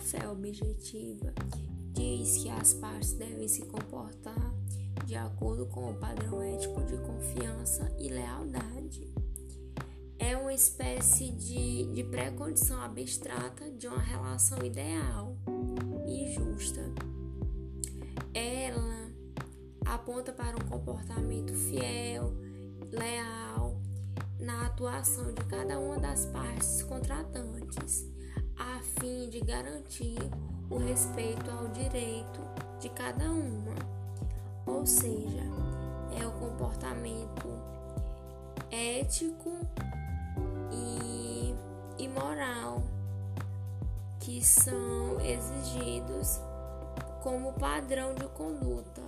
fé objetiva diz que as partes devem se comportar de acordo com o padrão ético de confiança e lealdade. É uma espécie de, de pré-condição abstrata de uma relação ideal e justa. Ela aponta para um comportamento fiel, leal, na atuação de cada uma das partes contratantes, a de garantir o respeito ao direito de cada uma. Ou seja, é o comportamento ético e, e moral que são exigidos como padrão de conduta